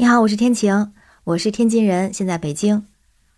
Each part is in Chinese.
你好，我是天晴，我是天津人，现在北京。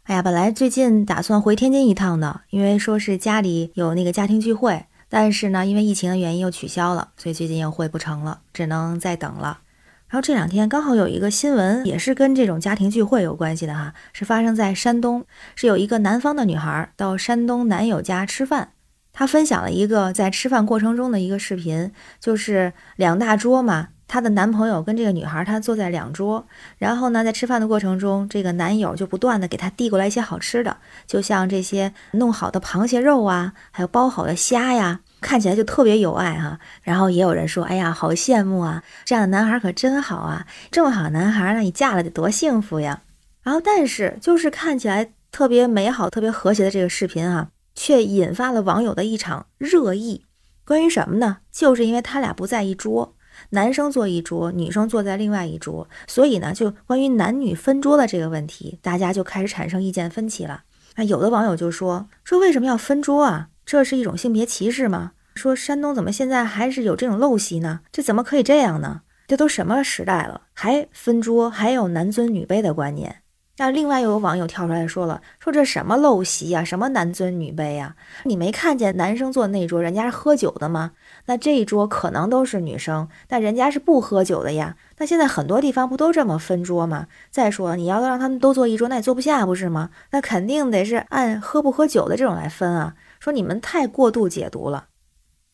哎呀，本来最近打算回天津一趟的，因为说是家里有那个家庭聚会，但是呢，因为疫情的原因又取消了，所以最近又回不成了，只能再等了。然后这两天刚好有一个新闻，也是跟这种家庭聚会有关系的哈，是发生在山东，是有一个南方的女孩到山东男友家吃饭，她分享了一个在吃饭过程中的一个视频，就是两大桌嘛。她的男朋友跟这个女孩，她坐在两桌，然后呢，在吃饭的过程中，这个男友就不断的给她递过来一些好吃的，就像这些弄好的螃蟹肉啊，还有包好的虾呀，看起来就特别有爱哈。然后也有人说，哎呀，好羡慕啊，这样的男孩可真好啊，这么好的男孩，那你嫁了得多幸福呀。然后，但是就是看起来特别美好、特别和谐的这个视频啊，却引发了网友的一场热议。关于什么呢？就是因为他俩不在一桌。男生坐一桌，女生坐在另外一桌，所以呢，就关于男女分桌的这个问题，大家就开始产生意见分歧了。那有的网友就说说为什么要分桌啊？这是一种性别歧视吗？说山东怎么现在还是有这种陋习呢？这怎么可以这样呢？这都什么时代了，还分桌，还有男尊女卑的观念？那另外又有网友跳出来说了，说这什么陋习呀，什么男尊女卑呀？你没看见男生坐那桌，人家是喝酒的吗？那这一桌可能都是女生，但人家是不喝酒的呀。那现在很多地方不都这么分桌吗？再说你要让他们都坐一桌，那也坐不下，不是吗？那肯定得是按喝不喝酒的这种来分啊。说你们太过度解读了。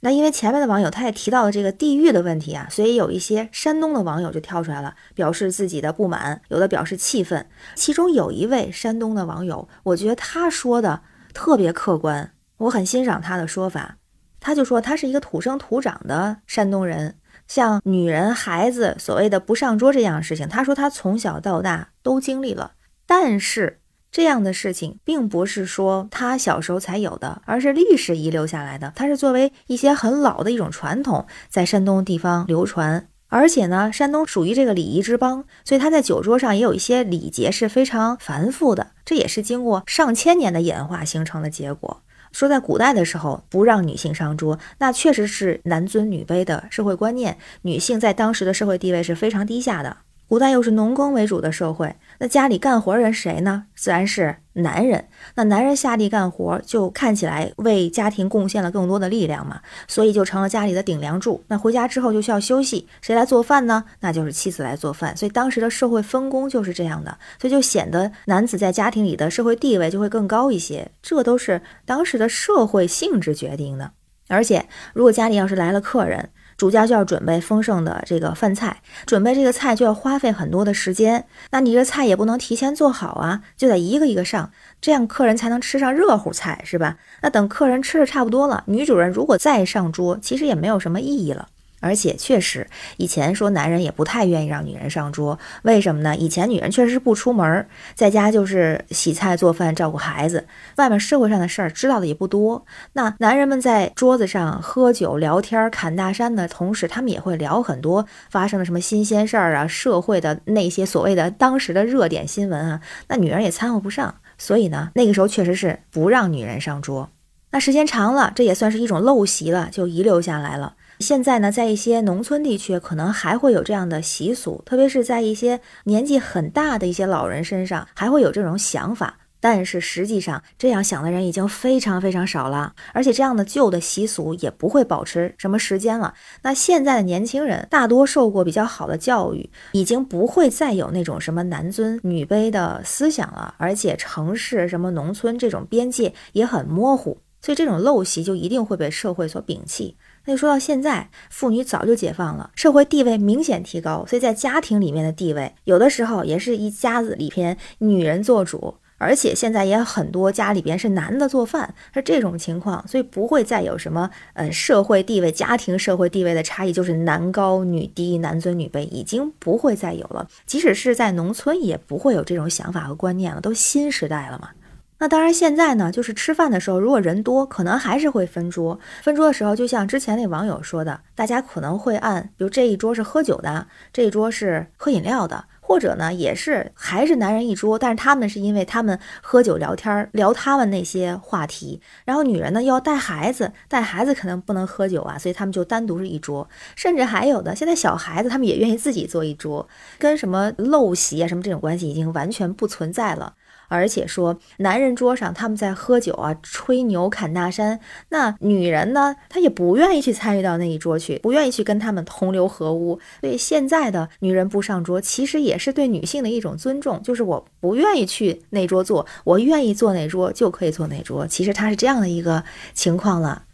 那因为前面的网友他也提到了这个地域的问题啊，所以有一些山东的网友就跳出来了，表示自己的不满，有的表示气愤。其中有一位山东的网友，我觉得他说的特别客观，我很欣赏他的说法。他就说他是一个土生土长的山东人，像女人、孩子所谓的不上桌这样的事情，他说他从小到大都经历了，但是。这样的事情并不是说他小时候才有的，而是历史遗留下来的。它是作为一些很老的一种传统，在山东地方流传。而且呢，山东属于这个礼仪之邦，所以他在酒桌上也有一些礼节是非常繁复的。这也是经过上千年的演化形成的结果。说在古代的时候不让女性上桌，那确实是男尊女卑的社会观念，女性在当时的社会地位是非常低下的。古代又是农耕为主的社会，那家里干活人谁呢？自然是男人。那男人下地干活，就看起来为家庭贡献了更多的力量嘛，所以就成了家里的顶梁柱。那回家之后就需要休息，谁来做饭呢？那就是妻子来做饭。所以当时的社会分工就是这样的，所以就显得男子在家庭里的社会地位就会更高一些。这都是当时的社会性质决定的。而且，如果家里要是来了客人，主家就要准备丰盛的这个饭菜，准备这个菜就要花费很多的时间。那你这菜也不能提前做好啊，就得一个一个上，这样客人才能吃上热乎菜，是吧？那等客人吃的差不多了，女主人如果再上桌，其实也没有什么意义了。而且确实，以前说男人也不太愿意让女人上桌，为什么呢？以前女人确实是不出门，在家就是洗菜、做饭、照顾孩子，外面社会上的事儿知道的也不多。那男人们在桌子上喝酒、聊天、侃大山的同时，他们也会聊很多发生的什么新鲜事儿啊，社会的那些所谓的当时的热点新闻啊，那女人也掺和不上。所以呢，那个时候确实是不让女人上桌。那时间长了，这也算是一种陋习了，就遗留下来了。现在呢，在一些农村地区，可能还会有这样的习俗，特别是在一些年纪很大的一些老人身上，还会有这种想法。但是实际上，这样想的人已经非常 非常少了，而且这样的旧的习俗也不会保持什么时间了。那现在的年轻人大多受过比较好的教育，已经不会再有那种什么男尊女卑的思想了，而且城市什么农村这种边界也很模糊，所以这种陋习就一定会被社会所摒弃。那说到现在，妇女早就解放了，社会地位明显提高，所以在家庭里面的地位，有的时候也是一家子里边女人做主，而且现在也很多家里边是男的做饭，是这种情况，所以不会再有什么呃社会地位、家庭社会地位的差异，就是男高女低、男尊女卑，已经不会再有了。即使是在农村，也不会有这种想法和观念了，都新时代了嘛。那当然，现在呢，就是吃饭的时候，如果人多，可能还是会分桌。分桌的时候，就像之前那网友说的，大家可能会按，比如这一桌是喝酒的，这一桌是喝饮料的。或者呢，也是还是男人一桌，但是他们是因为他们喝酒聊天聊他们那些话题，然后女人呢要带孩子，带孩子可能不能喝酒啊，所以他们就单独是一桌，甚至还有的现在小孩子他们也愿意自己坐一桌，跟什么陋习啊什么这种关系已经完全不存在了。而且说，男人桌上他们在喝酒啊、吹牛、侃大山，那女人呢，她也不愿意去参与到那一桌去，不愿意去跟他们同流合污。所以现在的女人不上桌，其实也是对女性的一种尊重，就是我不愿意去那桌坐，我愿意坐哪桌就可以坐哪桌。其实它是这样的一个情况了。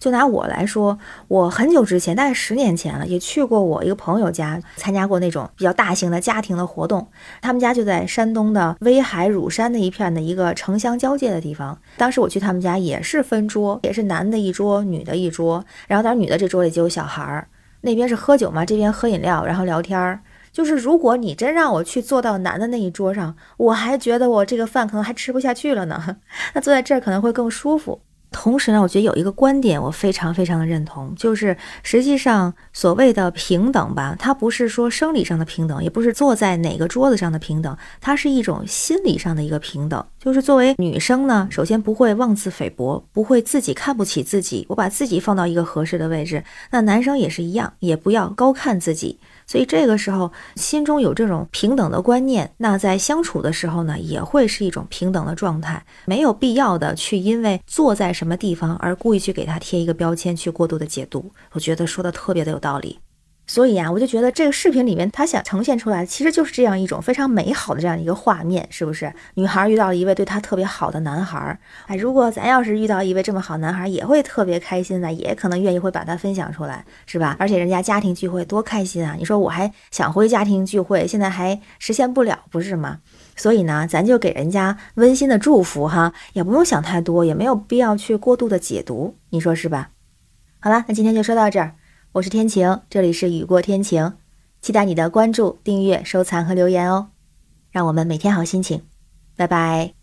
就拿我来说，我很久之前，大概十年前了，也去过我一个朋友家，参加过那种比较大型的家庭的活动。他们家就在山东的威海乳山那一片的一个城乡交界的地方。当时我去他们家也是分桌，也是男的一桌，女的一桌。然后当女的这桌里就有小孩儿，那边是喝酒嘛，这边喝饮料，然后聊天儿。就是如果你真让我去坐到男的那一桌上，我还觉得我这个饭可能还吃不下去了呢。那坐在这儿可能会更舒服。同时呢，我觉得有一个观点我非常非常的认同，就是实际上所谓的平等吧，它不是说生理上的平等，也不是坐在哪个桌子上的平等，它是一种心理上的一个平等。就是作为女生呢，首先不会妄自菲薄，不会自己看不起自己，我把自己放到一个合适的位置。那男生也是一样，也不要高看自己。所以这个时候心中有这种平等的观念，那在相处的时候呢，也会是一种平等的状态，没有必要的去因为坐在什么地方而故意去给他贴一个标签，去过度的解读。我觉得说的特别的有道理。所以啊，我就觉得这个视频里面他想呈现出来，其实就是这样一种非常美好的这样一个画面，是不是？女孩遇到了一位对她特别好的男孩，哎，如果咱要是遇到一位这么好男孩，也会特别开心的，也可能愿意会把他分享出来，是吧？而且人家家庭聚会多开心啊！你说我还想回家庭聚会，现在还实现不了，不是吗？所以呢，咱就给人家温馨的祝福哈，也不用想太多，也没有必要去过度的解读，你说是吧？好了，那今天就说到这儿。我是天晴，这里是雨过天晴，期待你的关注、订阅、收藏和留言哦，让我们每天好心情，拜拜。